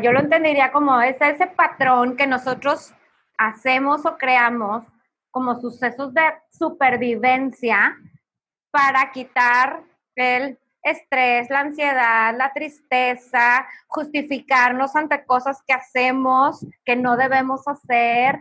yo lo entendería como es ese patrón que nosotros hacemos o creamos como sucesos de supervivencia para quitar el estrés, la ansiedad, la tristeza, justificarnos ante cosas que hacemos que no debemos hacer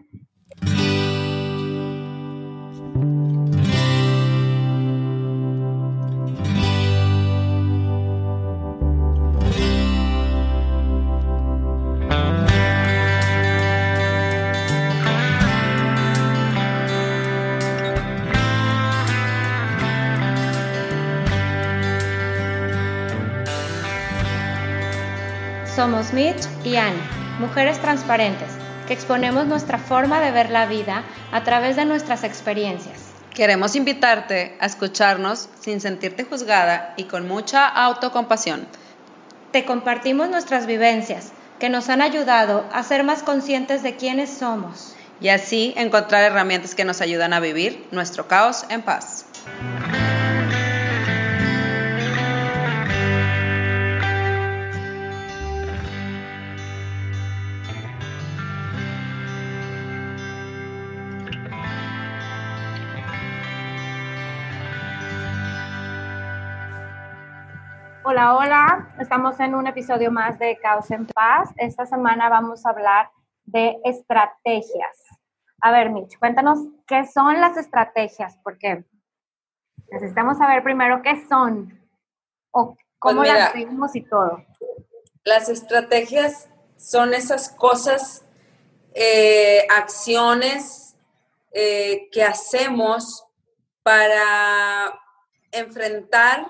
Somos Mitch y Annie, mujeres transparentes, que exponemos nuestra forma de ver la vida a través de nuestras experiencias. Queremos invitarte a escucharnos sin sentirte juzgada y con mucha autocompasión. Te compartimos nuestras vivencias, que nos han ayudado a ser más conscientes de quiénes somos. Y así encontrar herramientas que nos ayudan a vivir nuestro caos en paz. Hola, hola, estamos en un episodio más de Caos en Paz. Esta semana vamos a hablar de estrategias. A ver, Mitch, cuéntanos qué son las estrategias, porque necesitamos saber primero qué son o cómo pues las vivimos y todo. Las estrategias son esas cosas, eh, acciones eh, que hacemos para enfrentar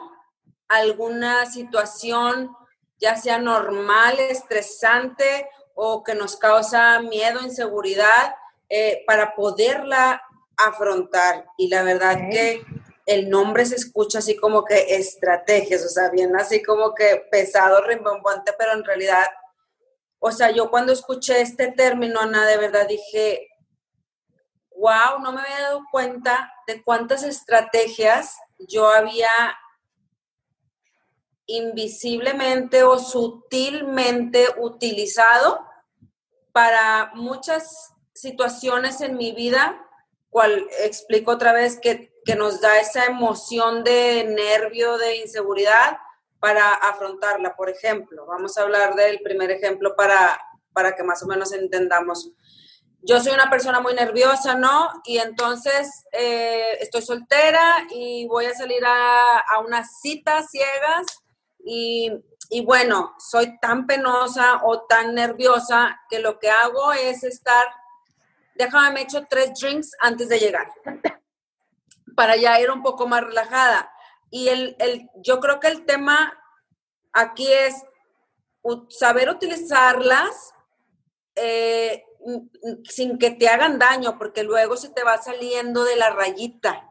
alguna situación, ya sea normal, estresante o que nos causa miedo, inseguridad, eh, para poderla afrontar. Y la verdad que el nombre se escucha así como que estrategias, o sea, bien así como que pesado, rimbombante, pero en realidad, o sea, yo cuando escuché este término, Ana, de verdad dije, wow, no me había dado cuenta de cuántas estrategias yo había invisiblemente o sutilmente utilizado para muchas situaciones en mi vida, cual explico otra vez que, nos da esa emoción de nervio, de inseguridad para afrontarla. Por ejemplo, vamos a hablar del primer ejemplo para, para que más o menos entendamos. Yo soy una persona muy nerviosa, ¿no? Y entonces eh, estoy soltera y voy a salir a, a unas citas ciegas y, bueno, soy tan penosa o tan nerviosa que lo que hago es estar, déjame, me echo tres drinks antes de llegar, para ya ir un poco más relajada. Y el, el, yo creo que el tema aquí es saber utilizarlas eh, sin que te hagan daño, porque luego se te va saliendo de la rayita.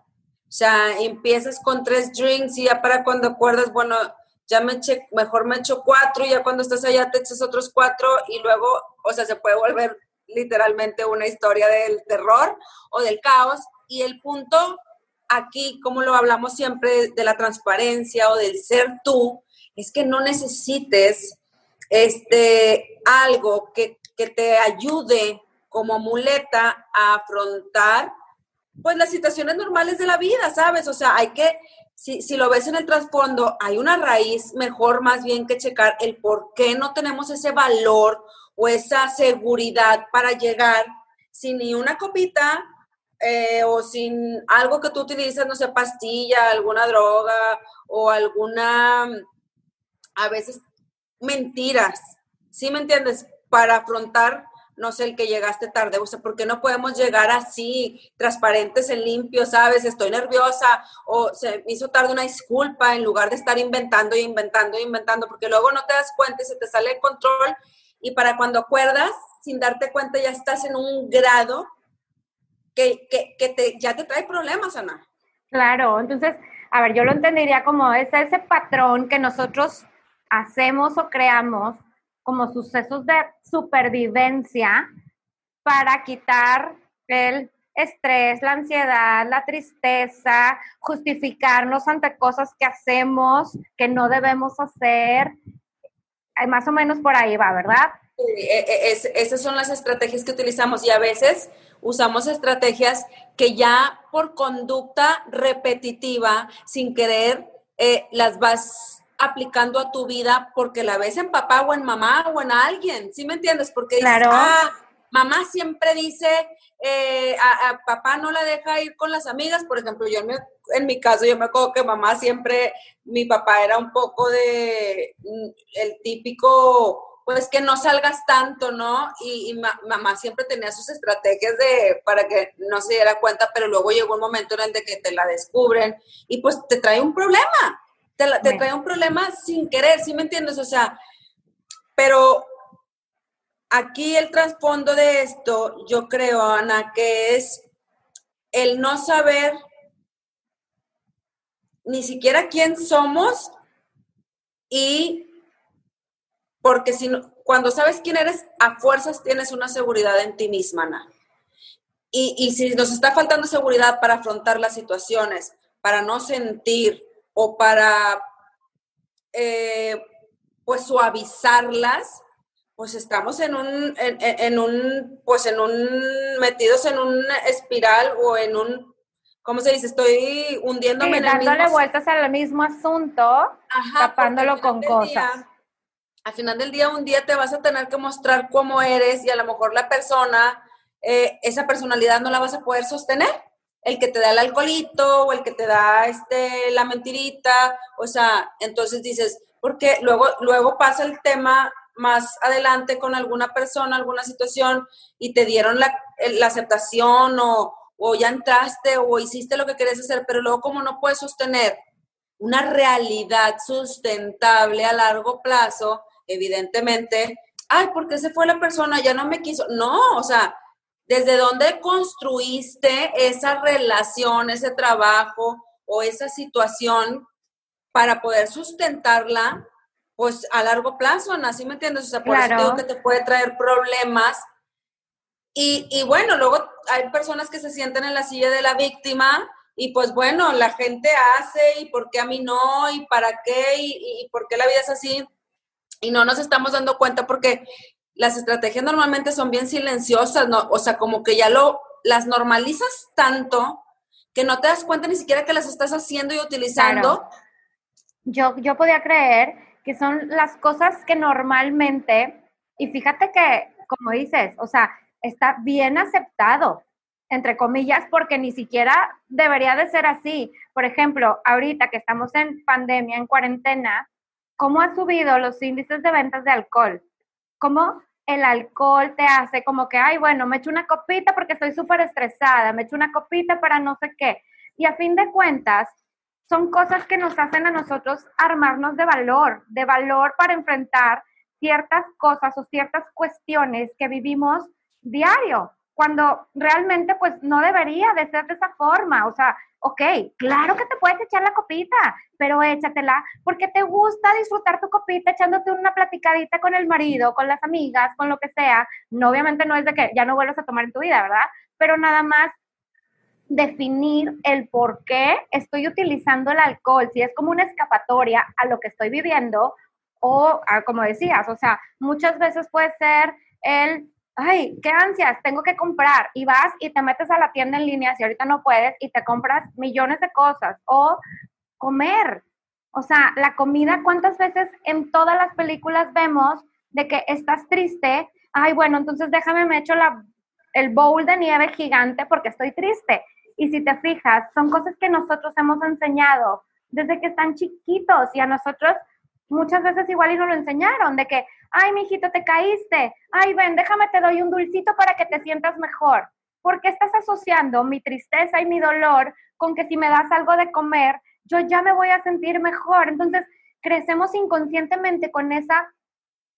O sea, empiezas con tres drinks y ya para cuando acuerdas, bueno, ya me eché, mejor me echo cuatro y ya cuando estás allá te echas otros cuatro y luego, o sea, se puede volver literalmente una historia del terror o del caos. Y el punto aquí, como lo hablamos siempre de la transparencia o del ser tú, es que no necesites este, algo que, que te ayude como muleta a afrontar pues las situaciones normales de la vida, ¿sabes? O sea, hay que si, lo ves en el trasfondo, hay una raíz mejor más bien que checar el por qué no tenemos ese valor o esa seguridad para llegar sin ni una copita eh, o sin algo que tú utilizas, no sé, pastilla, alguna droga o alguna, a veces, mentiras, ¿sí me entiendes? Para afrontar no sé, el que llegaste tarde, o sea, ¿por qué no podemos llegar así, transparentes en limpio, sabes? Estoy nerviosa o se hizo tarde una disculpa en lugar de estar inventando y inventando y inventando, porque luego no te das cuenta y se te sale el control y para cuando acuerdas, sin darte cuenta, ya estás en un grado que, te, ya te trae problemas, Ana. Claro, entonces, a ver, yo lo entendería como es ese patrón que nosotros hacemos o creamos como sucesos de supervivencia para quitar el estrés, la ansiedad, la tristeza, justificarnos ante cosas que hacemos que no debemos hacer. más o menos por ahí va, ¿verdad? Sí, e, e, esas son las estrategias que utilizamos y a veces usamos estrategias que ya por conducta repetitiva, sin querer, eh, las vas aplicando a tu vida porque la ves en papá o en mamá o en alguien, ¿sí me entiendes? Porque dices, ah, mamá siempre dice, eh, a, papá no la deja ir con las amigas, por ejemplo, yo en mi, caso, yo me acuerdo que mamá siempre, mi papá era un poco de mm, el típico pues que no salgas tanto, ¿no? Y, mamá siempre tenía sus estrategias de para que no se diera cuenta, pero luego llegó un momento en el de que te la descubren y pues te trae un problema, te, te trae un problema sin querer, ¿sí me entiendes? O sea, pero aquí el trasfondo de esto, yo creo, Ana, que es el no saber ni siquiera quién somos y porque si cuando sabes quién eres, a fuerzas tienes una seguridad en ti misma, Ana. Y, si nos está faltando seguridad para afrontar las situaciones, para no sentir o para eh, pues suavizarlas, pues estamos en un, en, un, pues en un, metidos en un espiral o en un, ¿cómo se dice? Estoy hundiéndome en el dándole vueltas al mismo asunto, tapándolo con cosas al final del día, un día te vas a tener que mostrar cómo eres y a lo mejor la persona, eh, esa personalidad no la vas a poder sostener. El que te da el alcoholito o el que te da este, la mentirita, o sea, entonces dices, porque luego, luego pasa el tema más adelante con alguna persona, alguna situación y te dieron la, aceptación o, o ya entraste o hiciste lo que querías hacer, pero luego como no puedes sostener una realidad sustentable a largo plazo, evidentemente, ay, ¿por qué se fue la persona? Ya no me quiso. No, o sea, ¿desde dónde construiste esa relación, ese trabajo o esa situación para poder sustentarla? Pues a largo plazo, Ana, ¿sí me entiendes? O sea, por eso digo que te puede traer problemas. Y, y bueno, luego hay personas que se sienten en la silla de la víctima y pues bueno, la gente hace y por qué a mí no y para qué y, y por qué la vida es así y no nos estamos dando cuenta porque las estrategias normalmente son bien silenciosas, ¿no? O sea, como que ya lo, las normalizas tanto que no te das cuenta ni siquiera que las estás haciendo y utilizando. Yo, yo podía creer que son las cosas que normalmente, y fíjate que, como dices, o sea, está bien aceptado, entre comillas, porque ni siquiera debería de ser así. Por ejemplo, ahorita que estamos en pandemia, en cuarentena, cómo ha subido los índices de ventas de alcohol, cómo el alcohol te hace como que, ay, bueno, me echo una copita porque estoy súper estresada, me echo una copita para no sé qué. Y a fin de cuentas, son cosas que nos hacen a nosotros armarnos de valor, de valor para enfrentar ciertas cosas o ciertas cuestiones que vivimos diario, cuando realmente pues no debería de ser de esa forma. O sea, ok, claro que te puedes echar la copita, pero échatela porque te gusta disfrutar tu copita echándote una platicadita con el marido, con las amigas, con lo que sea. No, obviamente no es de que ya no vuelvas a tomar en tu vida, ¿verdad? Pero nada más definir el por qué estoy utilizando el alcohol, si es como una escapatoria a lo que estoy viviendo o, como decías, o sea, muchas veces puede ser el ay, qué ansias, tengo que comprar. Y vas y te metes a la tienda en línea si ahorita no puedes y te compras millones de cosas. O comer. O sea, la comida, ¿cuántas veces en todas las películas vemos de que estás triste? Ay, bueno, entonces déjame, me echo la, el bowl de nieve gigante porque estoy triste. Y si te fijas, son cosas que nosotros hemos enseñado desde que están chiquitos y a nosotros muchas veces igual y nos lo enseñaron, de que, ay, mijito, te caíste, ay, ven, déjame, te doy un dulcito para que te sientas mejor. ¿Por qué estás asociando mi tristeza y mi dolor con que si me das algo de comer, yo ya me voy a sentir mejor? Entonces, crecemos inconscientemente con esa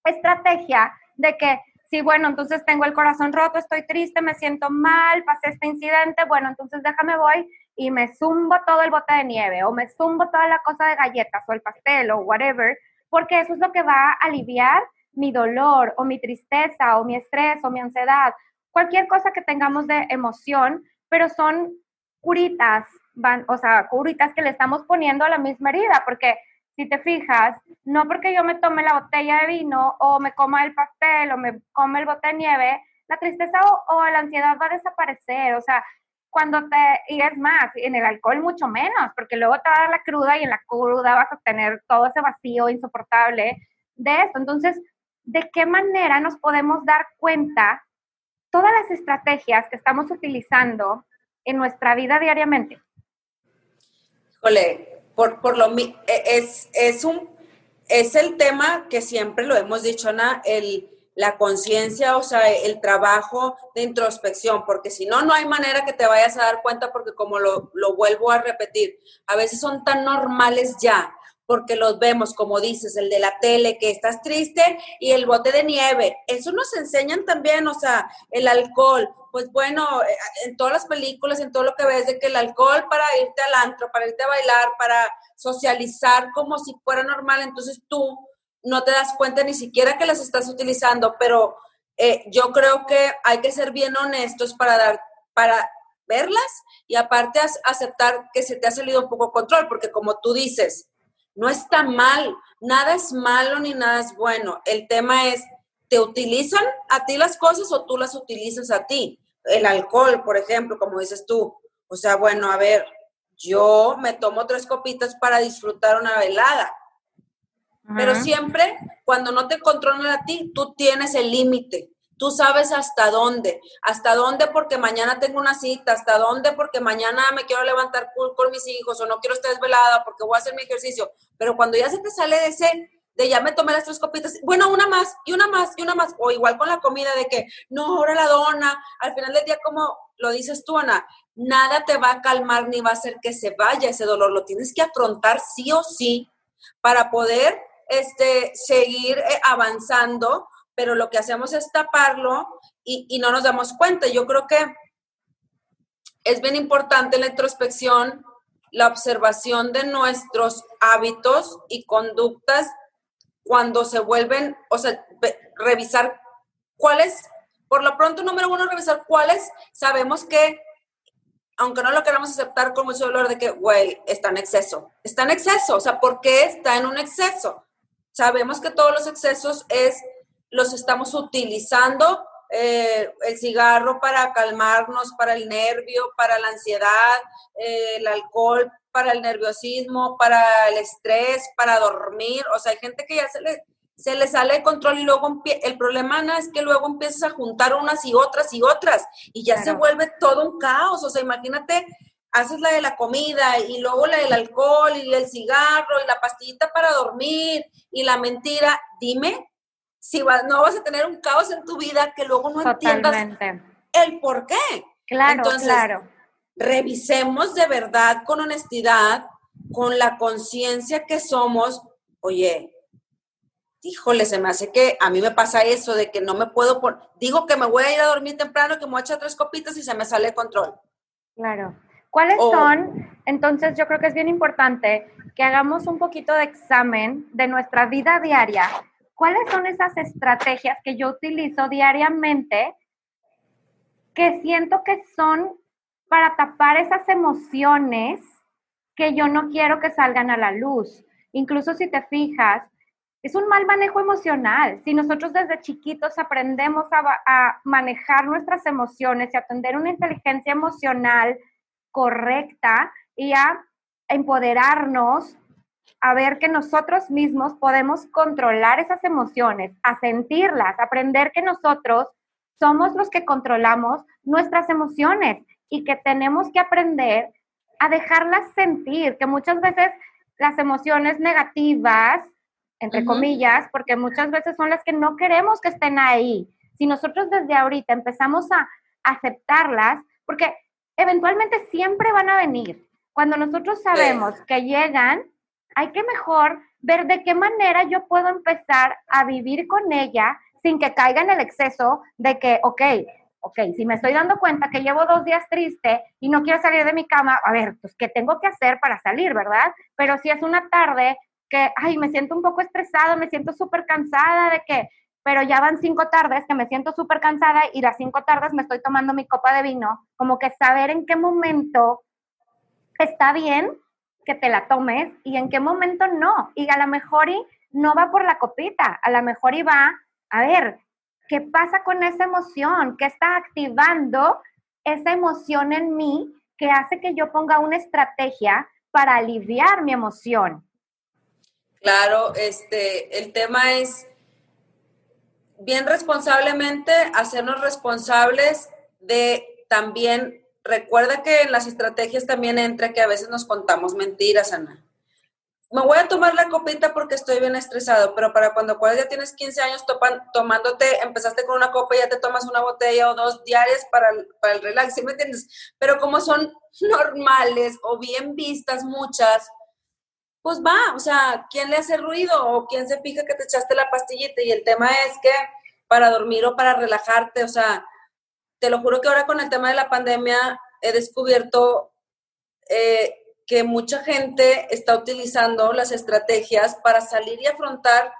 estrategia de que, sí, bueno, entonces tengo el corazón roto, estoy triste, me siento mal, pasé este incidente, bueno, entonces déjame voy y me zumbo todo el bote de nieve o me zumbo toda la cosa de galletas o el pastel o whatever, porque eso es lo que va a aliviar mi dolor o mi tristeza o mi estrés o mi ansiedad, cualquier cosa que tengamos de emoción, pero son curitas, van, o sea, curitas que le estamos poniendo a la misma herida, porque si te fijas, no porque yo me tome la botella de vino o me coma el pastel o me come el bote de nieve, la tristeza o, o la ansiedad va a desaparecer. O sea, cuando te, y es más, en el alcohol mucho menos, porque luego te va a dar la cruda y en la cruda vas a tener todo ese vacío insoportable de esto. Entonces, ¿de qué manera nos podemos dar cuenta todas las estrategias que estamos utilizando en nuestra vida diariamente? Híjole, por, por lo e, es, es un es el tema que siempre lo hemos dicho, Ana, el la conciencia, o sea, el trabajo de introspección, porque si no, no hay manera que te vayas a dar cuenta, porque como lo, lo, vuelvo a repetir, a veces son tan normales ya, porque los vemos, como dices, el de la tele, que estás triste, y el bote de nieve. Eso nos enseñan también, o sea, el alcohol. Pues bueno, eh, en todas las películas, en todo lo que ves, de que el alcohol para irte al antro, para irte a bailar, para socializar como si fuera normal, entonces tú no te das cuenta ni siquiera que las estás utilizando, pero eh, yo creo que hay que ser bien honestos para dar, para verlas y aparte aceptar que se te ha salido un poco control, porque como tú dices, no está mal, nada es malo ni nada es bueno. El tema es, ¿te utilizan a ti las cosas o tú las utilizas a ti? El alcohol, por ejemplo, como dices tú. O sea, bueno, a ver, yo me tomo tres copitas para disfrutar una velada pero siempre, cuando no te controlan a ti, tú tienes el límite. Tú sabes hasta dónde, hasta dónde porque mañana tengo una cita, hasta dónde porque mañana me quiero levantar con mis hijos o no quiero estar desvelada porque voy a hacer mi ejercicio. Pero cuando ya se te sale de ese, de ya me tomé las tres copitas, bueno, una más y una más y una más, o igual con la comida de que, no, ahora la dona, al final del día, como lo dices tú, Ana, nada te va a calmar ni va a hacer que se vaya ese dolor, lo tienes que afrontar sí o sí para poder este, seguir eh, avanzando, pero lo que hacemos es taparlo y, no nos damos cuenta. Yo creo que es bien importante la introspección, la observación de nuestros hábitos y conductas cuando se vuelven, o sea, revisar cuáles, por lo pronto, número uno, revisar cuáles sabemos que, aunque no lo queramos aceptar con mucho dolor, de que, güey, está en exceso. Está en exceso, o sea, ¿por qué está en un exceso? Sabemos que todos los excesos es, los estamos utilizando, eh, el cigarro para calmarnos, para el nervio, para la ansiedad, eh, el alcohol para el nerviosismo, para el estrés, para dormir. O sea, hay gente que ya se le, se le sale el control y luego el problema no es que luego empiezas a juntar unas y otras y otras y ya se vuelve todo un caos. O sea, imagínate haces la de la comida y luego la del alcohol y el cigarro y la pastillita para dormir y la mentira, dime si no vas a tener un caos en tu vida que luego no entiendas el por qué. Claro, Entonces, claro. Revisemos de verdad con honestidad, con la conciencia que somos, oye, híjole, se me hace que a mí me pasa eso de que no me puedo, digo que me voy a ir a dormir temprano, que me voy a echar tres copitas y se me sale el control. Claro. ¿Cuáles son? Entonces yo creo que es bien importante que hagamos un poquito de examen de nuestra vida diaria. ¿Cuáles son esas estrategias que yo utilizo diariamente que siento que son para tapar esas emociones que yo no quiero que salgan a la luz? Incluso si te fijas, es un mal manejo emocional. Si nosotros desde chiquitos aprendemos a, a manejar nuestras emociones y a tener una inteligencia emocional, correcta y a empoderarnos a ver que nosotros mismos podemos controlar esas emociones, a sentirlas, aprender que nosotros somos los que controlamos nuestras emociones y que tenemos que aprender a dejarlas sentir, que muchas veces las emociones negativas, entre comillas, porque muchas veces son las que no queremos que estén ahí. Si nosotros desde ahorita empezamos a aceptarlas, porque eventualmente siempre van a venir. Cuando nosotros sabemos que llegan, hay que mejor ver de qué manera yo puedo empezar a vivir con ella sin que caiga en el exceso de que, ok, ok, si me estoy dando cuenta que llevo dos días triste y no quiero salir de mi cama, a ver, pues, ¿qué tengo que hacer para salir, verdad? Pero si es una tarde que, ay, me siento un poco estresada, me siento súper cansada de que pero ya van cinco tardes que me siento súper cansada y las cinco tardes me estoy tomando mi copa de vino, como que saber en qué momento está bien que te la tomes y en qué momento no. Y a lo mejor y no va por la copita, a lo mejor y va, a ver, ¿qué pasa con esa emoción? ¿Qué está activando esa emoción en mí que hace que yo ponga una estrategia para aliviar mi emoción? Claro, este, el tema es bien responsablemente hacernos responsables de también, recuerda que en las estrategias también entra que a veces nos contamos mentiras, Ana. Me voy a tomar la copita porque estoy bien estresado, pero para cuando ya tienes 15 años tomándote, empezaste con una copa y ya te tomas una botella o dos diarias para, para el relax, ¿sí me entiendes? Pero como son normales o bien vistas muchas, pues va, o sea, ¿quién le hace ruido o quién se fija que te echaste la pastillita? Y el tema es que para dormir o para relajarte, o sea, te lo juro que ahora con el tema de la pandemia he descubierto eh, que mucha gente está utilizando las estrategias para salir y afrontar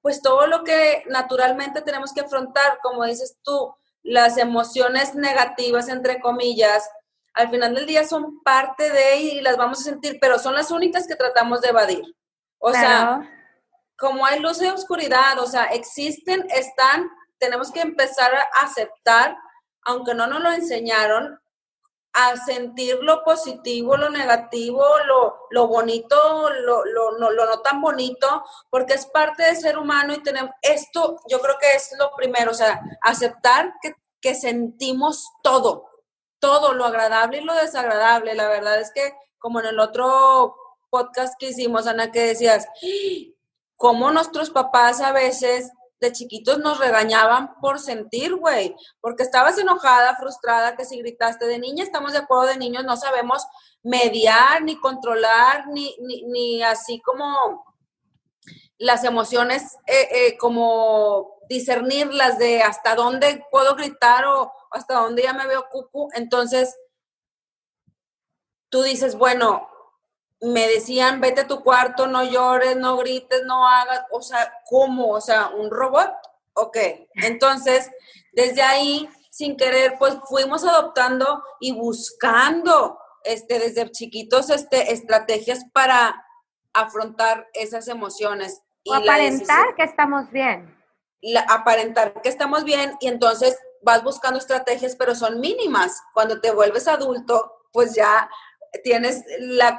pues todo lo que naturalmente tenemos que afrontar, como dices tú, las emociones negativas, entre comillas, al final del día son parte de y las vamos a sentir, pero son las únicas que tratamos de evadir. O sea, como hay luz y oscuridad, o sea, existen, están, tenemos que empezar a aceptar, aunque no nos lo enseñaron, a sentir lo positivo, lo negativo, lo, lo bonito, lo, lo, no, lo no tan bonito, porque es parte del ser humano y tenemos, esto yo creo que es lo primero, o sea, aceptar que, que sentimos todo, todo, lo agradable y lo desagradable. La verdad es que, como en el otro podcast que hicimos, Ana, que decías, cómo nuestros papás a veces de chiquitos nos regañaban por sentir, güey, porque estabas enojada, frustrada, que si gritaste de niña, estamos de acuerdo de niños, no sabemos mediar, ni controlar, ni, ni, así como las emociones, eh, eh, como discernirlas de hasta dónde puedo gritar o, hasta donde ya me veo cucu. Entonces, tú dices, bueno, me decían, vete a tu cuarto, no llores, no grites, no hagas, o sea, ¿cómo? O sea, ¿un robot? Ok, entonces, desde ahí, sin querer, pues fuimos adoptando y buscando, este, desde chiquitos, este, estrategias para afrontar esas emociones. Y aparentar que estamos bien. aparentar que estamos bien y entonces vas buscando estrategias, pero son mínimas. Cuando te vuelves adulto, pues ya tienes la,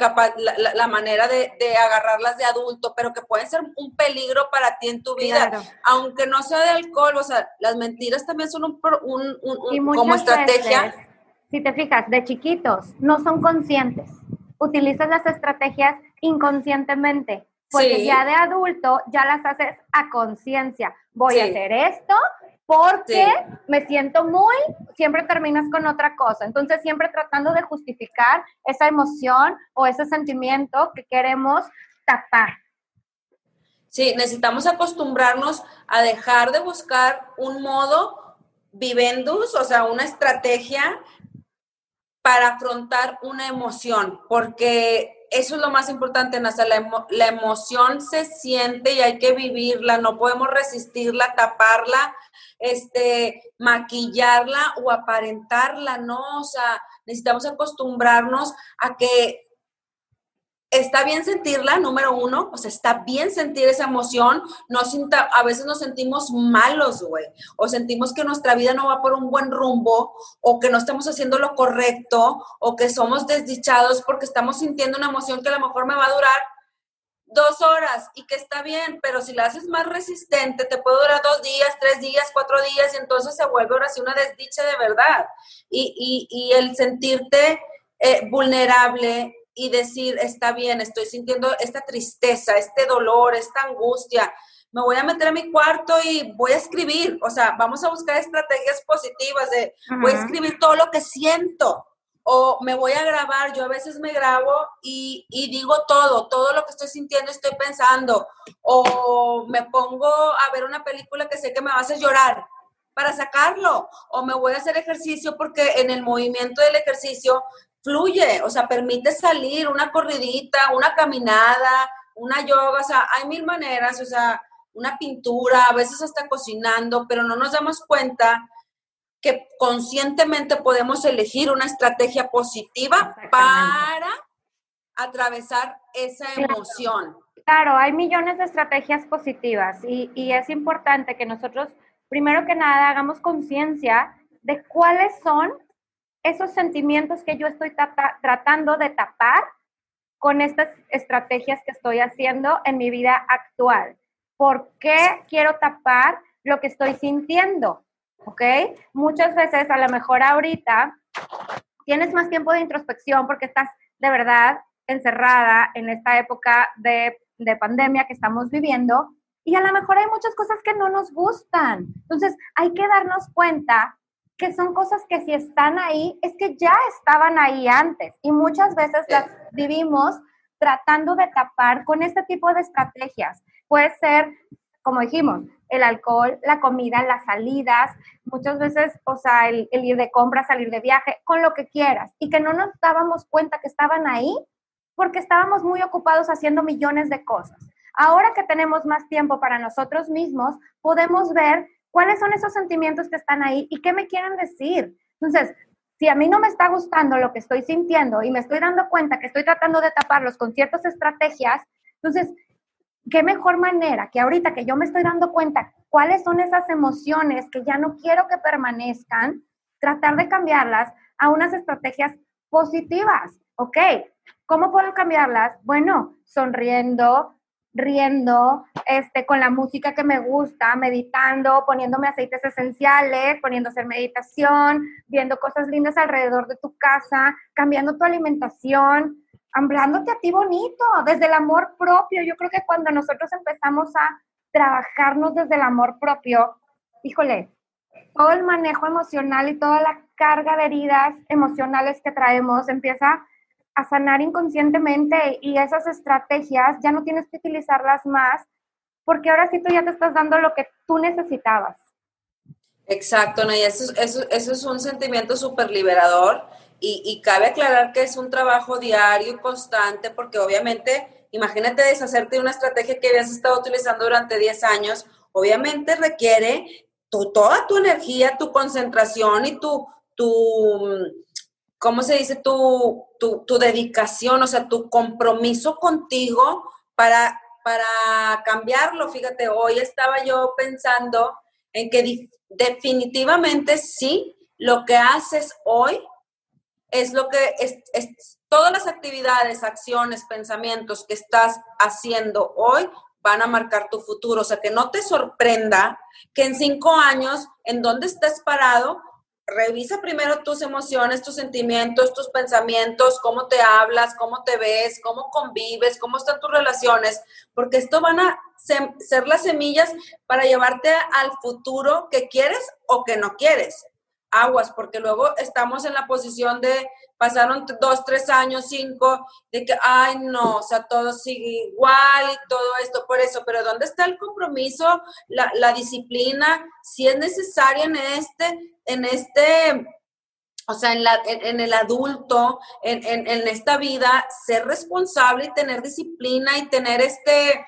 la, manera de, agarrarlas de adulto, pero que pueden ser un peligro para ti en tu vida, aunque no sea de alcohol, o sea, las mentiras también son un, un, como estrategia. si te fijas, de chiquitos no son conscientes, utilizas las estrategias inconscientemente, porque ya de adulto ya las haces a conciencia. Voy a hacer esto porque me siento muy, siempre terminas con otra cosa. Entonces, siempre tratando de justificar esa emoción o ese sentimiento que queremos tapar. Sí, necesitamos acostumbrarnos a dejar de buscar un modo vivendus, o sea, una estrategia para afrontar una emoción, porque eso es lo más importante, Nasa, la, la emoción se siente y hay que vivirla, no podemos resistirla, taparla, este, maquillarla o aparentarla, ¿no? O sea, necesitamos acostumbrarnos a que está bien sentirla, número uno, o sea, está bien sentir esa emoción, no a veces nos sentimos malos, güey, o sentimos que nuestra vida no va por un buen rumbo, o que no estamos haciendo lo correcto, o que somos desdichados porque estamos sintiendo una emoción que a lo mejor me va a durar dos horas y que está bien, pero si la haces más resistente, te puede durar dos días, tres días, cuatro días, y entonces se vuelve ahora sí una desdicha de verdad. Y, y, y el sentirte eh, vulnerable y decir, está bien, estoy sintiendo esta tristeza, este dolor, esta angustia, me voy a meter a mi cuarto y voy a escribir, o sea, vamos a buscar estrategias positivas de, voy a escribir todo lo que siento, o me voy a grabar, yo a veces me grabo y, digo todo, todo lo que estoy sintiendo, estoy pensando, o me pongo a ver una película que sé que me va a hacer llorar para sacarlo, o me voy a hacer ejercicio porque en el movimiento del ejercicio fluye, o sea, permite salir una corridita, una caminada, una yoga, o sea, hay mil maneras, o sea, una pintura, a veces hasta cocinando, pero no nos damos cuenta que conscientemente podemos elegir una estrategia positiva para atravesar esa emoción. Claro, hay millones de estrategias positivas y, y es importante que nosotros, primero que nada, hagamos conciencia de cuáles son esos sentimientos que yo estoy tratando de tapar con estas estrategias que estoy haciendo en mi vida actual. ¿Por qué quiero tapar lo que estoy sintiendo? ¿Ok? Muchas veces, a lo mejor ahorita, tienes más tiempo de introspección porque estás de verdad encerrada en esta época de de pandemia que estamos viviendo y a lo mejor hay muchas cosas que no nos gustan. Entonces, hay que darnos cuenta que son cosas que si están ahí, es que ya estaban ahí antes y muchas veces las vivimos tratando de tapar con este tipo de estrategias. Puede ser, como dijimos, el alcohol, la comida, las salidas, muchas veces, o sea, el, el ir de compra, salir de viaje, con lo que quieras, y que no nos dábamos cuenta que estaban ahí porque estábamos muy ocupados haciendo millones de cosas. Ahora que tenemos más tiempo para nosotros mismos, podemos ver cuáles son esos sentimientos que están ahí y qué me quieren decir. Entonces, si a mí no me está gustando lo que estoy sintiendo y me estoy dando cuenta que estoy tratando de taparlos con ciertas estrategias, entonces, qué mejor manera que ahorita que yo me estoy dando cuenta cuáles son esas emociones que ya no quiero que permanezcan, tratar de cambiarlas a unas estrategias positivas. Ok, ¿Cómo puedo cambiarlas? Bueno, sonriendo, riendo, este, con la música que me gusta, meditando, poniéndome aceites esenciales, poniendo hacer meditación, viendo cosas lindas alrededor de tu casa, cambiando tu alimentación, hablándote a ti bonito, desde el amor propio. Yo creo que cuando nosotros empezamos a trabajarnos desde el amor propio, híjole, todo el manejo emocional y toda la carga de heridas emocionales que traemos empieza a sanar inconscientemente y esas estrategias ya no tienes que utilizarlas más porque ahora sí tú ya te estás dando lo que tú necesitabas. Exacto, ¿no? y eso, eso, eso es un sentimiento súper liberador y, y, cabe aclarar que es un trabajo diario y constante porque obviamente, imagínate deshacerte de una estrategia que habías estado utilizando durante 10 años, obviamente requiere toda tu energía, tu concentración y tu, tu ¿cómo se dice? Tu, tu, dedicación, o sea, tu compromiso contigo para, para cambiarlo. Fíjate, hoy estaba yo pensando en que definitivamente sí, lo que haces hoy es lo que es, todas las actividades, acciones, pensamientos que estás haciendo hoy van a marcar tu futuro. O sea, que no te sorprenda que en cinco años, en donde estés parado, revisa primero tus emociones, tus sentimientos, tus pensamientos, cómo te hablas, cómo te ves, cómo convives, cómo están tus relaciones, porque esto van a ser las semillas para llevarte al futuro que quieres o que no quieres. Aguas, porque luego estamos en la posición de pasaron dos, tres años, cinco, de que, ay, no, o sea, todo sigue igual y todo esto por eso, pero ¿dónde está el compromiso, la, la disciplina? Si es necesaria en este, en este, o sea, en, la, en, el adulto, en, esta vida, ser responsable y tener disciplina y tener este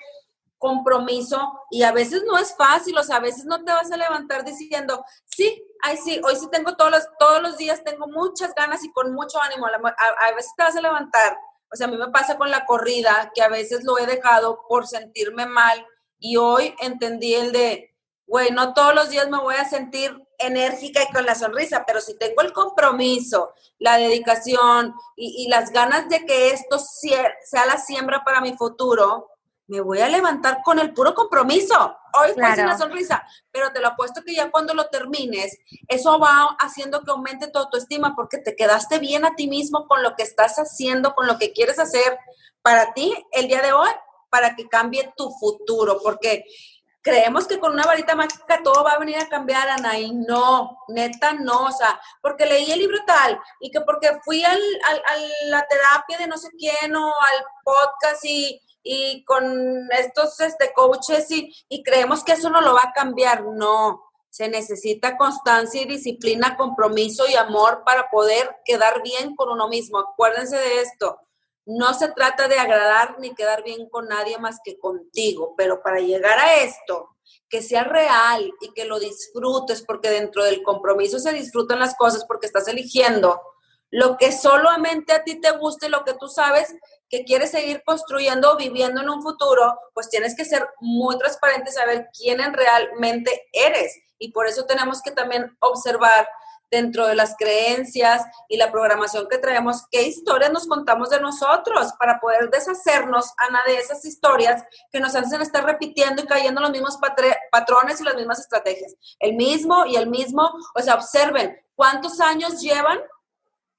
compromiso. Y a veces no es fácil, o sea, a veces no te vas a levantar diciendo, sí, ay, sí, hoy sí tengo todos los, todos los días, tengo muchas ganas y con mucho ánimo. A, a veces te vas a levantar. O sea, a mí me pasa con la corrida, que a veces lo he dejado por sentirme mal. Y hoy entendí el de, güey, no todos los días me voy a sentir enérgica y con la sonrisa, pero si tengo el compromiso, la dedicación y, las ganas de que esto sea la siembra para mi futuro, me voy a levantar con el puro compromiso. Hoy fue sin la sonrisa, pero te lo apuesto que ya cuando lo termines, eso va haciendo que aumente tu autoestima porque te quedaste bien a ti mismo con lo que estás haciendo, con lo que quieres hacer para ti el día de hoy, para que cambie tu futuro, porque creemos que con una varita mágica todo va a venir a cambiar, Ana, y no, neta no, o sea, porque leí el libro tal, y que porque fui al, a la terapia de no sé quién, o al podcast y, y con estos este, coaches, y, y creemos que eso no lo va a cambiar, no. Se necesita constancia y disciplina, compromiso y amor para poder quedar bien con uno mismo. Acuérdense de esto no se trata de agradar ni quedar bien con nadie más que contigo, pero para llegar a esto, que sea real y que lo disfrutes, porque dentro del compromiso se disfrutan las cosas porque estás eligiendo lo que solamente a ti te guste, lo que tú sabes que quieres seguir construyendo o viviendo en un futuro, pues tienes que ser muy transparente, saber quién realmente eres. Y por eso tenemos que también observar dentro de las creencias y la programación que traemos, qué historias nos contamos de nosotros para poder deshacernos, Ana, de esas historias que nos hacen estar repitiendo y cayendo los mismos patrones y las mismas estrategias. El mismo y el mismo, o sea, observen, ¿cuántos años llevan?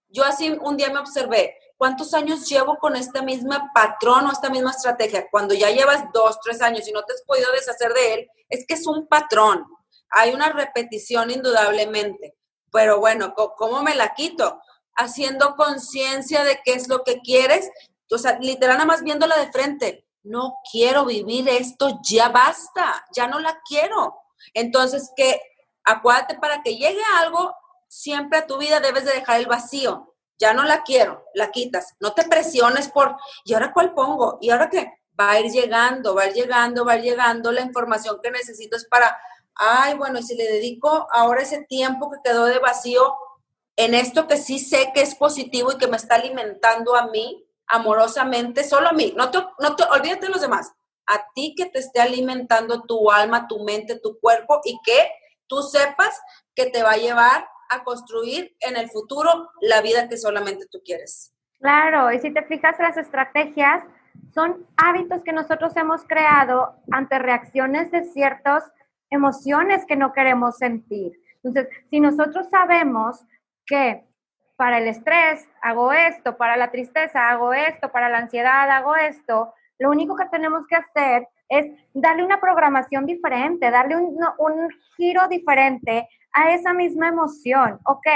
Yo así un día me observé, ¿cuántos años llevo con esta misma patrón o esta misma estrategia? Cuando ya llevas dos, tres años y no te has podido deshacer de él, es que es un patrón. Hay una repetición indudablemente. Pero bueno, ¿cómo me la quito? Haciendo conciencia de qué es lo que quieres. O sea, literal, nada más viéndola de frente. No quiero vivir esto, ya basta, ya no la quiero. Entonces, que acuérdate, para que llegue algo, siempre a tu vida debes de dejar el vacío. Ya no la quiero, la quitas. No te presiones por, ¿y ahora cuál pongo? ¿Y ahora qué? Va a ir llegando, va a ir llegando, va a ir llegando la información que necesito es para ay, bueno, y si le dedico ahora ese tiempo que quedó de vacío en esto que sí sé que es positivo y que me está alimentando a mí amorosamente, solo a mí, no te, no te olvídate de los demás, a ti que te esté alimentando tu alma, tu mente, tu cuerpo y que tú sepas que te va a llevar a construir en el futuro la vida que solamente tú quieres. Claro, y si te fijas, las estrategias son hábitos que nosotros hemos creado ante reacciones de ciertos emociones que no queremos sentir. Entonces, si nosotros sabemos que para el estrés hago esto, para la tristeza hago esto, para la ansiedad hago esto, lo único que tenemos que hacer es darle una programación diferente, darle un, giro diferente a esa misma emoción. Ok,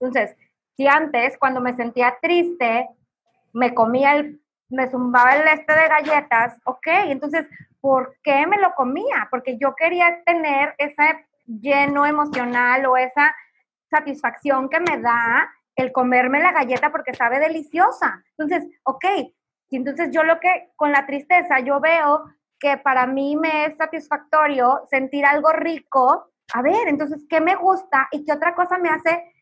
entonces, si antes cuando me sentía triste, me comía el, me zumbaba el este de galletas, ok, entonces ¿por qué me lo comía? Porque yo quería tener ese lleno emocional o esa satisfacción que me da el comerme la galleta porque sabe deliciosa. Entonces, ok, entonces yo lo que con la tristeza yo veo que para mí me es satisfactorio sentir algo rico, a ver, entonces, ¿qué me gusta y qué otra cosa me hace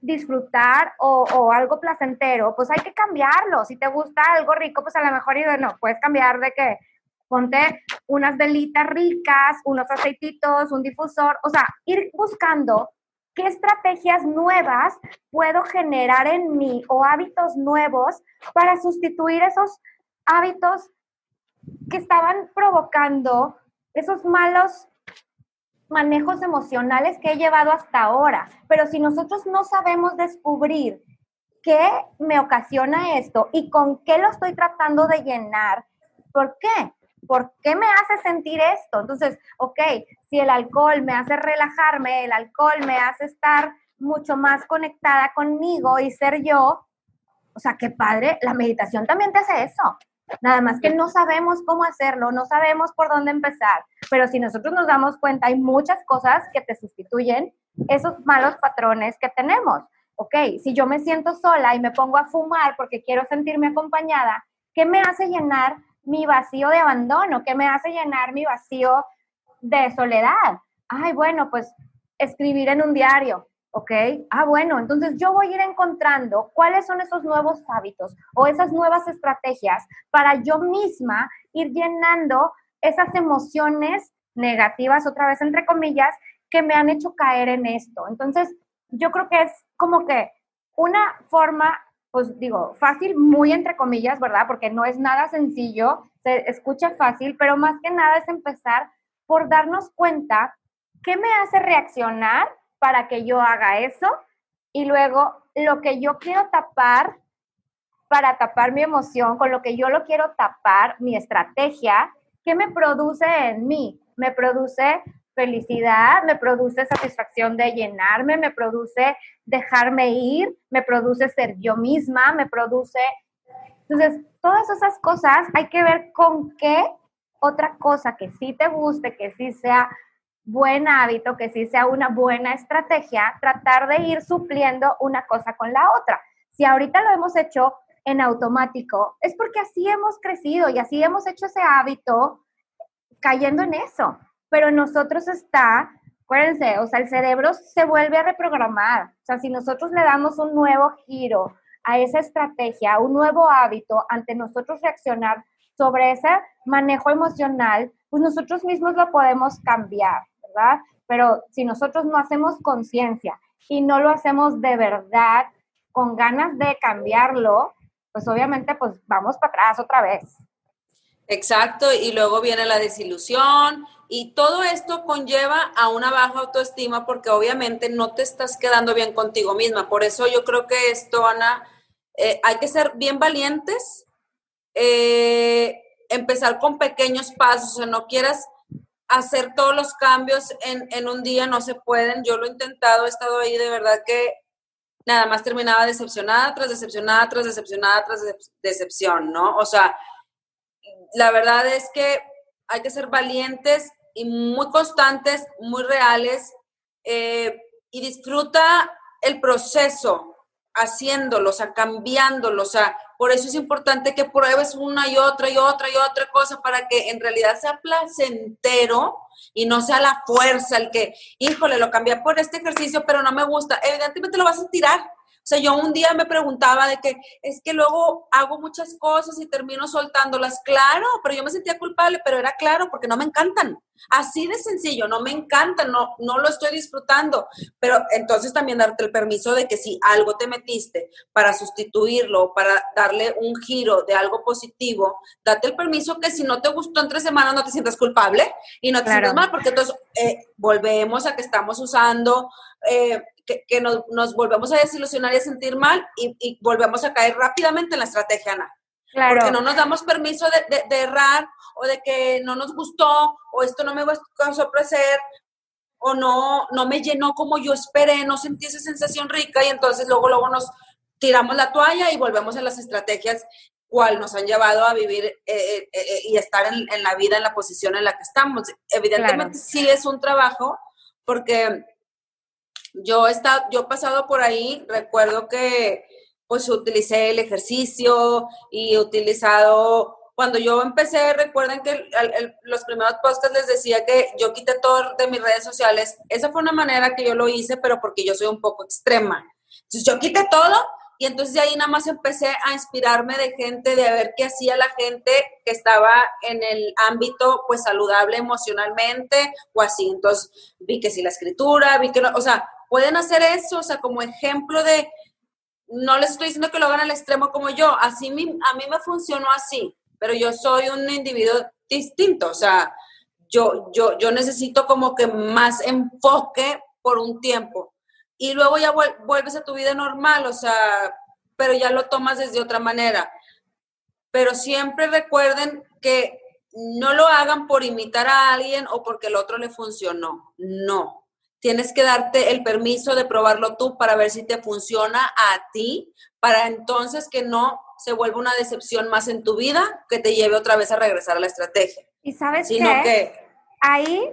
disfrutar o, o, algo placentero? Pues hay que cambiarlo. Si te gusta algo rico, pues a lo mejor, no, puedes cambiar de que ponte unas velitas ricas, unos aceititos, un difusor, o sea, ir buscando qué estrategias nuevas puedo generar en mí o hábitos nuevos para sustituir esos hábitos que estaban provocando esos malos manejos emocionales que he llevado hasta ahora. Pero si nosotros no sabemos descubrir qué me ocasiona esto y con qué lo estoy tratando de llenar, ¿por qué? ¿Por qué me hace sentir esto? Entonces, ok, si el alcohol me hace relajarme, el alcohol me hace estar mucho más conectada conmigo y ser yo, o sea, qué padre, la meditación también te hace eso. Nada más que no sabemos cómo hacerlo, no sabemos por dónde empezar, pero si nosotros nos damos cuenta, hay muchas cosas que te sustituyen esos malos patrones que tenemos. Ok, si yo me siento sola y me pongo a fumar porque quiero sentirme acompañada, ¿qué me hace llenar mi vacío de abandono? ¿Qué me hace llenar mi vacío de soledad? Ay, bueno, pues escribir en un diario, ¿ok? Ah, bueno, entonces yo voy a ir encontrando cuáles son esos nuevos hábitos o esas nuevas estrategias para yo misma ir llenando esas emociones negativas, otra vez entre comillas, que me han hecho caer en esto. Entonces, yo creo que es como que una forma pues digo, fácil, muy entre comillas, ¿verdad? Porque no es nada sencillo, se escucha fácil, pero más que nada es empezar por darnos cuenta qué me hace reaccionar para que yo haga eso y luego lo que yo quiero tapar para tapar mi emoción, con lo que yo lo quiero tapar, mi estrategia, ¿qué me produce en mí? Me produce felicidad, me produce satisfacción de llenarme, me produce dejarme ir, me produce ser yo misma, me produce... Entonces, todas esas cosas hay que ver con qué otra cosa que sí te guste, que sí sea buen hábito, que sí sea una buena estrategia, tratar de ir supliendo una cosa con la otra. Si ahorita lo hemos hecho en automático, es porque así hemos crecido y así hemos hecho ese hábito cayendo en eso pero nosotros está, acuérdense, o sea, el cerebro se vuelve a reprogramar. O sea, si nosotros le damos un nuevo giro a esa estrategia, un nuevo hábito, ante nosotros reaccionar sobre ese manejo emocional, pues nosotros mismos lo podemos cambiar, ¿verdad? Pero si nosotros no hacemos conciencia y no lo hacemos de verdad, con ganas de cambiarlo, pues obviamente pues vamos para atrás otra vez. Exacto, y luego viene la desilusión y todo esto conlleva a una baja autoestima porque obviamente no te estás quedando bien contigo misma. Por eso yo creo que esto, Ana, eh, hay que ser bien valientes, eh, empezar con pequeños pasos, o sea, no quieras hacer todos los cambios en, en un día, no se pueden. Yo lo he intentado, he estado ahí de verdad que nada más terminaba decepcionada tras decepcionada tras decepcionada tras decepción, ¿no? O sea, la verdad es que hay que ser valientes y muy constantes, muy reales eh, y disfruta el proceso haciéndolo, o sea, cambiándolo, o sea, por eso es importante que pruebes una y otra y otra y otra cosa para que en realidad sea placentero y no sea la fuerza el que, híjole, lo cambié por este ejercicio, pero no me gusta. Evidentemente lo vas a tirar sea, yo un día me preguntaba de que es que luego hago muchas cosas y termino soltándolas. Claro, pero yo me sentía culpable, pero era claro porque no me encantan. Así de sencillo, no me encantan, no, no lo estoy disfrutando. Pero entonces también darte el permiso de que si algo te metiste para sustituirlo, para darle un giro de algo positivo, date el permiso que si no te gustó en tres semanas no te sientas culpable y no te sientas mal, porque entonces eh, volvemos a que estamos usando eh, que, nos, volvemos a desilusionar y a sentir mal y, volvemos a caer rápidamente en la estrategia, Ana. Claro. Porque no nos damos permiso de, de, errar o de que no nos gustó o esto no me causó placer o no, no me llenó como yo esperé, no sentí esa sensación rica y entonces luego, luego nos tiramos la toalla y volvemos a las estrategias cual nos han llevado a vivir eh, eh, eh, y estar en, en, la vida en la posición en la que estamos. Evidentemente sí es un trabajo porque yo he, yo he pasado por ahí, recuerdo que pues utilicé el ejercicio y he utilizado, cuando yo empecé, recuerden que los primeros podcasts les decía que yo quité todo de mis redes sociales, esa fue una manera que yo lo hice, pero porque yo soy un poco extrema. Entonces yo quité todo y entonces de ahí nada más empecé a inspirarme de gente, de ver qué hacía la gente que estaba en el ámbito pues saludable emocionalmente o así. Entonces vi que sí la escritura, vi que no, o sea, pueden hacer eso, o sea, como ejemplo de, no les estoy diciendo que lo hagan al extremo como yo, así a mí me funcionó así, pero yo soy un individuo distinto, o sea, yo, yo, yo necesito como que más enfoque por un tiempo y luego ya vuelves a tu vida normal, o sea, pero ya lo tomas desde otra manera. Pero siempre recuerden que no lo hagan por imitar a alguien o porque el otro le funcionó. No, tienes que darte el permiso de probarlo tú para ver si te funciona a ti, para entonces que no se vuelva una decepción más en tu vida que te lleve otra vez a regresar a la estrategia. Y sabes qué? que ahí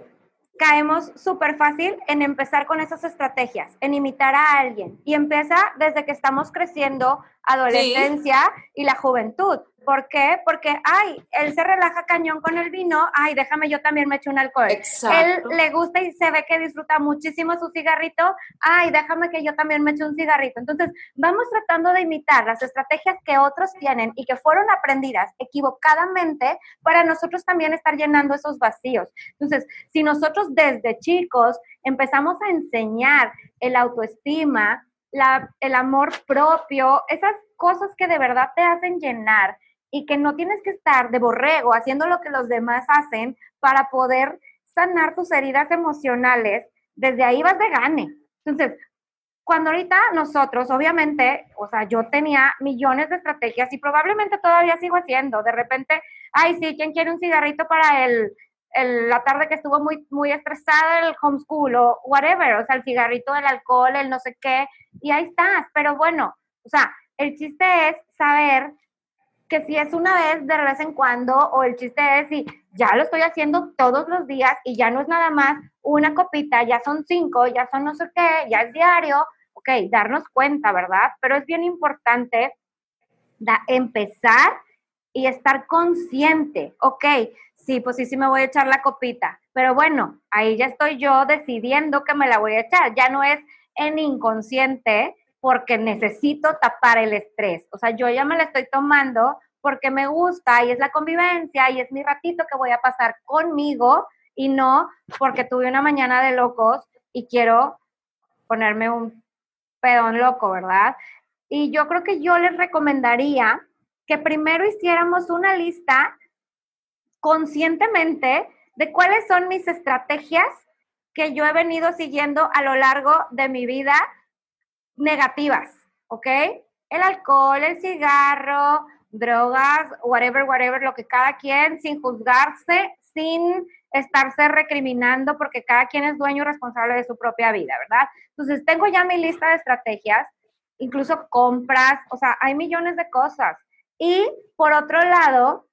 caemos súper fácil en empezar con esas estrategias, en imitar a alguien. Y empieza desde que estamos creciendo, adolescencia y la juventud. ¿Por qué? Porque, ay, él se relaja cañón con el vino, ay, déjame yo también me echo un alcohol. Exacto. Él le gusta y se ve que disfruta muchísimo su cigarrito, ay, déjame que yo también me eche un cigarrito. Entonces, vamos tratando de imitar las estrategias que otros tienen y que fueron aprendidas equivocadamente para nosotros también estar llenando esos vacíos. Entonces, si nosotros desde chicos empezamos a enseñar el autoestima, la, el amor propio, esas cosas que de verdad te hacen llenar, y que no tienes que estar de borrego haciendo lo que los demás hacen para poder sanar tus heridas emocionales, desde ahí vas de gane. Entonces, cuando ahorita nosotros, obviamente, o sea, yo tenía millones de estrategias y probablemente todavía sigo haciendo. De repente, ay, sí, ¿quién quiere un cigarrito para el, la tarde que estuvo muy, muy estresada el homeschool o whatever? O sea, el cigarrito del alcohol, el no sé qué, y ahí estás. Pero bueno, o sea, el chiste es saber que si es una vez de vez en cuando o el chiste es si ya lo estoy haciendo todos los días y ya no es nada más una copita, ya son cinco, ya son no sé qué, ya es diario, ok, darnos cuenta, ¿verdad? Pero es bien importante empezar y estar consciente, ok, sí, pues sí, sí me voy a echar la copita, pero bueno, ahí ya estoy yo decidiendo que me la voy a echar, ya no es en inconsciente porque necesito tapar el estrés. O sea, yo ya me la estoy tomando porque me gusta y es la convivencia y es mi ratito que voy a pasar conmigo y no porque tuve una mañana de locos y quiero ponerme un pedón loco, ¿verdad? Y yo creo que yo les recomendaría que primero hiciéramos una lista conscientemente de cuáles son mis estrategias que yo he venido siguiendo a lo largo de mi vida negativas, ¿ok? El alcohol, el cigarro, drogas, whatever, whatever, lo que cada quien, sin juzgarse, sin estarse recriminando, porque cada quien es dueño y responsable de su propia vida, ¿verdad? Entonces, tengo ya mi lista de estrategias, incluso compras, o sea, hay millones de cosas. Y por otro lado,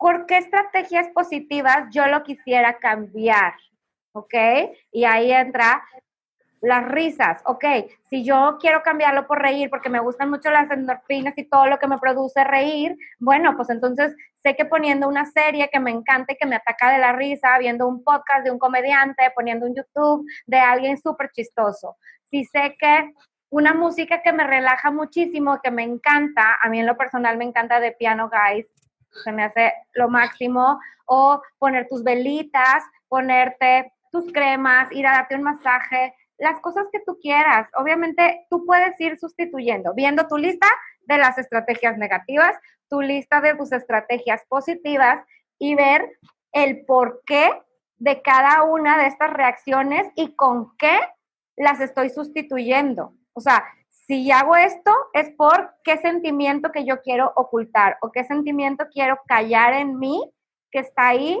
¿por qué estrategias positivas yo lo quisiera cambiar? ¿Ok? Y ahí entra las risas, ok, si yo quiero cambiarlo por reír porque me gustan mucho las endorfinas y todo lo que me produce reír, bueno, pues entonces sé que poniendo una serie que me encanta y que me ataca de la risa, viendo un podcast de un comediante, poniendo un YouTube de alguien súper chistoso, si sé que una música que me relaja muchísimo, que me encanta, a mí en lo personal me encanta de Piano Guys, se me hace lo máximo, o poner tus velitas, ponerte tus cremas, ir a darte un masaje, las cosas que tú quieras. Obviamente tú puedes ir sustituyendo, viendo tu lista de las estrategias negativas, tu lista de tus estrategias positivas y ver el por qué de cada una de estas reacciones y con qué las estoy sustituyendo. O sea, si hago esto es por qué sentimiento que yo quiero ocultar o qué sentimiento quiero callar en mí que está ahí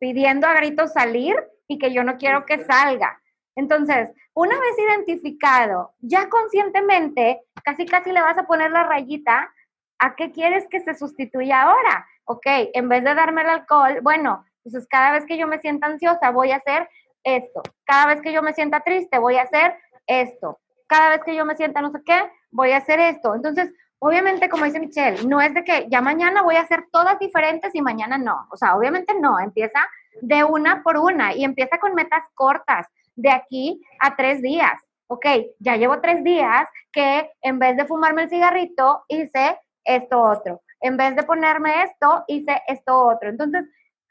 pidiendo a gritos salir y que yo no quiero que salga. Entonces, una vez identificado, ya conscientemente, casi casi le vas a poner la rayita a qué quieres que se sustituya ahora. Ok, en vez de darme el alcohol, bueno, entonces cada vez que yo me sienta ansiosa voy a hacer esto. Cada vez que yo me sienta triste voy a hacer esto. Cada vez que yo me sienta no sé qué, voy a hacer esto. Entonces, obviamente, como dice Michelle, no es de que ya mañana voy a hacer todas diferentes y mañana no. O sea, obviamente no, empieza de una por una y empieza con metas cortas de aquí a tres días. Ok, ya llevo tres días que en vez de fumarme el cigarrito, hice esto otro. En vez de ponerme esto, hice esto otro. Entonces,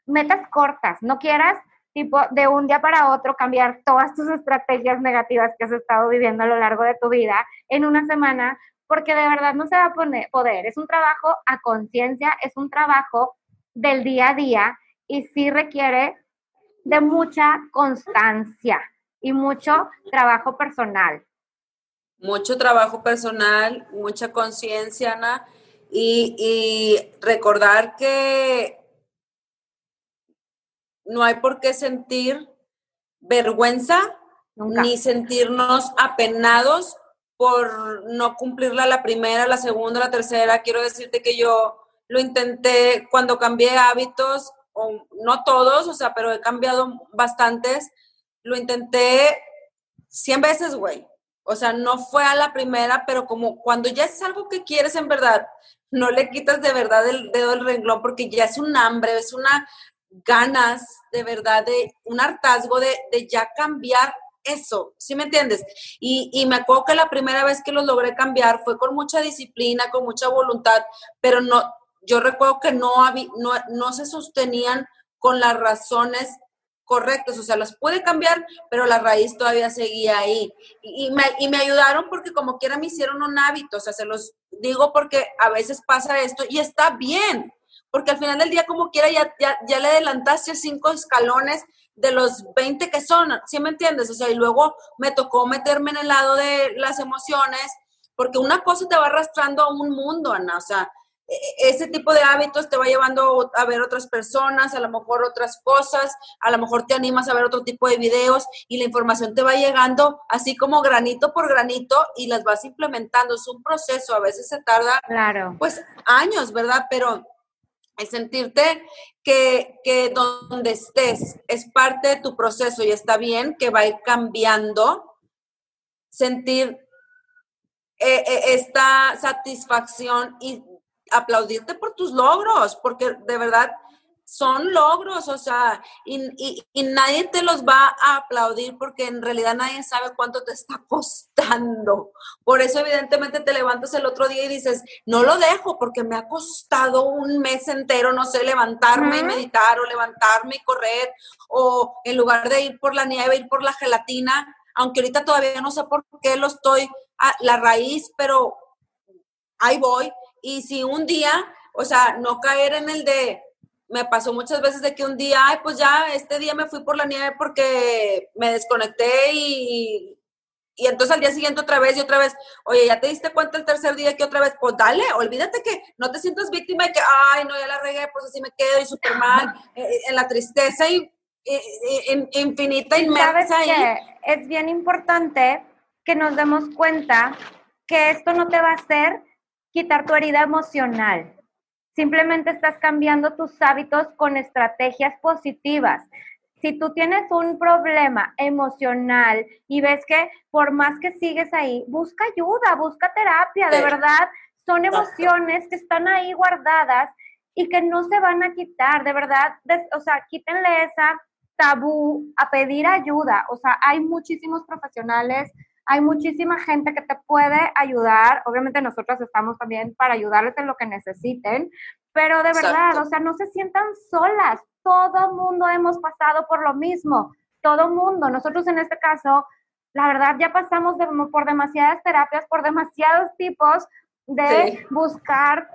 metas cortas, no quieras tipo de un día para otro cambiar todas tus estrategias negativas que has estado viviendo a lo largo de tu vida en una semana, porque de verdad no se va a poder. Es un trabajo a conciencia, es un trabajo del día a día y sí requiere de mucha constancia y mucho trabajo personal. Mucho trabajo personal, mucha conciencia, Ana, y, recordar que no hay por qué sentir vergüenza ni sentirnos apenados por no cumplirla la primera, la segunda, la tercera. Quiero decirte que yo lo intenté cuando cambié hábitos, o no todos, o sea, pero he cambiado bastantes lo intenté 100 veces, güey. O sea, no fue a la primera, pero como cuando ya es algo que quieres en verdad, no le quitas de verdad el dedo del renglón porque ya es un hambre, es una ganas de verdad, de un hartazgo de, ya cambiar eso, ¿sí me entiendes? Y, y, me acuerdo que la primera vez que los logré cambiar fue con mucha disciplina, con mucha voluntad, pero no, yo recuerdo que no, había, no, no se sostenían con las razones correctos, o sea, las pude cambiar, pero la raíz todavía seguía ahí. Y, me, y, me, ayudaron porque como quiera me hicieron un hábito, o sea, se los digo porque a veces pasa esto y está bien, porque al final del día como quiera ya, ya, ya le adelantaste cinco escalones de los 20 que son, ¿sí me entiendes? O sea, y luego me tocó meterme en el lado de las emociones, porque una cosa te va arrastrando a un mundo, Ana, o sea, e-, ese tipo de hábitos te va llevando a ver otras personas, a lo mejor otras cosas, a lo mejor te animas a ver otro tipo de videos y la información te va llegando así como granito por granito y las vas implementando. Es un proceso, a veces se tarda claro. pues años, ¿verdad? Pero el sentirte que, que donde estés es parte de tu proceso y está bien, que va cambiando, sentir eh, eh, esta satisfacción y aplaudirte por tus logros, porque de verdad son logros, o sea, y, nadie te los va a aplaudir porque en realidad nadie sabe cuánto te está costando. Por eso evidentemente te levantas el otro día y dices, no lo dejo porque me ha costado un mes entero, no sé, levantarme y meditar o levantarme y correr, o en lugar de ir por la nieve, ir por la gelatina, aunque ahorita todavía no sé por qué lo estoy a la raíz, pero ahí voy. Y si un día, o sea, no caer en el de me pasó muchas veces de que un día, ay, pues ya, este día me fui por la nieve porque me desconecté y, y entonces al día siguiente otra vez y otra vez, oye, ¿ya te diste cuenta el tercer día que otra vez? Pues dale, olvídate que no te sientas víctima y que, ay, no, ya la regué, pues así me quedo y súper mal, eh, eh, en la tristeza y eh, infinita, inmersa. ¿Sabes Es bien importante que nos demos cuenta que esto no te va a hacer quitar tu herida emocional. Simplemente estás cambiando tus hábitos con estrategias positivas. Si tú tienes un problema emocional y ves que por más que sigues ahí, busca ayuda, busca terapia, de verdad, son emociones que están ahí guardadas y que no se van a quitar, de verdad, o sea, quítenle esa tabú a pedir ayuda, o sea, hay muchísimos profesionales hay muchísima gente que te puede ayudar. Obviamente nosotros estamos también para ayudarles en lo que necesiten, pero de verdad, o sea, no se sientan solas. Todo mundo hemos pasado por lo mismo. Todo mundo. Nosotros en este caso, la verdad, ya pasamos por demasiadas terapias, por demasiados tipos de buscar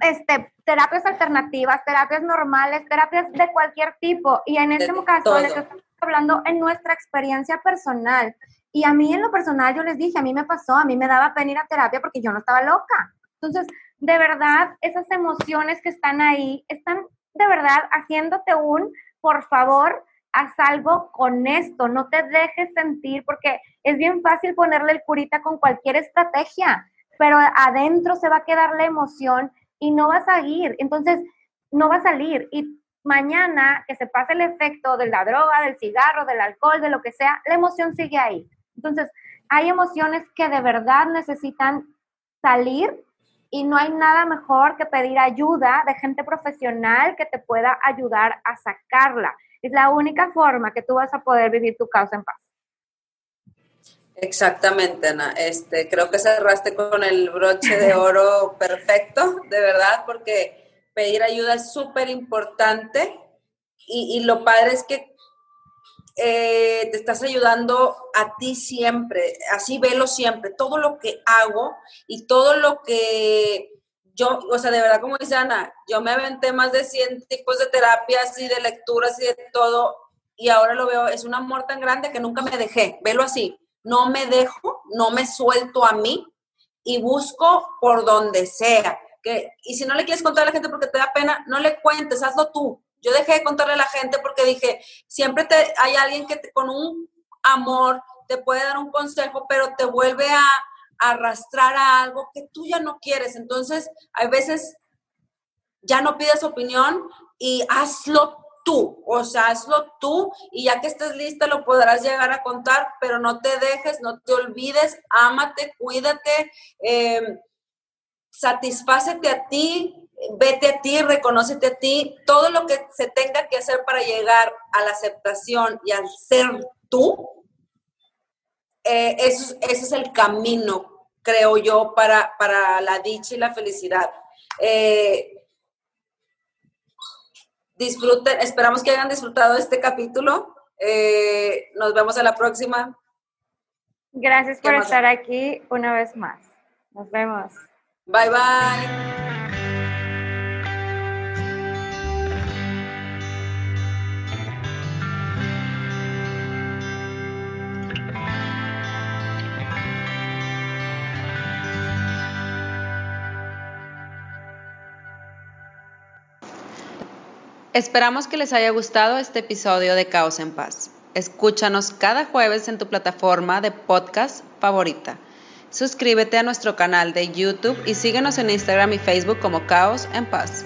este, terapias alternativas, terapias normales, terapias de cualquier tipo. Y en este caso, les estoy hablando en nuestra experiencia personal. Y a mí en lo personal yo les dije, a mí me pasó, a mí me daba pena ir a terapia porque yo no estaba loca. Entonces, de verdad, esas emociones que están ahí están de verdad haciéndote un, por favor, haz algo con esto, no te dejes sentir porque es bien fácil ponerle el curita con cualquier estrategia, pero adentro se va a quedar la emoción y no va a salir. Entonces, no va a salir. Y mañana que se pase el efecto de la droga, del cigarro, del alcohol, de lo que sea, la emoción sigue ahí. Entonces, hay emociones que de verdad necesitan salir y no hay nada mejor que pedir ayuda de gente profesional que te pueda ayudar a sacarla. Es la única forma que tú vas a poder vivir tu causa en paz. Exactamente, Ana. Este, creo que cerraste con el broche de oro perfecto, de verdad, porque pedir ayuda es súper importante y, y, lo padre es que eh, te estás ayudando a ti siempre, así velo siempre, todo lo que hago y todo lo que yo, o sea, de verdad, como dice Ana, yo me aventé más de 100 tipos de terapias y de lecturas y de todo, y ahora lo veo, es un amor tan grande que nunca me dejé, velo así, no me dejo, no me suelto a mí y busco por donde sea. Que, y si no le quieres contar a la gente porque te da pena, no le cuentes, hazlo tú. Yo dejé de contarle a la gente porque dije, siempre te, hay alguien que con un amor te puede dar un consejo, pero te vuelve a, arrastrar a algo que tú ya no quieres. Entonces, hay veces ya no pides opinión y hazlo tú, o sea, hazlo tú y ya que estés lista lo podrás llegar a contar, pero no te dejes, no te olvides, ámate, cuídate, eh, satisfácete a ti, vete a ti, reconócete a ti, todo lo que se tenga que hacer para llegar a la aceptación y al ser tú, eh, eso, ese es el camino, creo yo, para, para la dicha y la felicidad. Eh, disfruten, esperamos que hayan disfrutado este capítulo. Eh, nos vemos a la próxima. Gracias por estar aquí una vez más. Nos vemos. Bye bye. Esperamos que les haya gustado este episodio de Caos en Paz. Escúchanos cada jueves en tu plataforma de podcast favorita. Suscríbete a nuestro canal de YouTube y síguenos en Instagram y Facebook como Caos en Paz.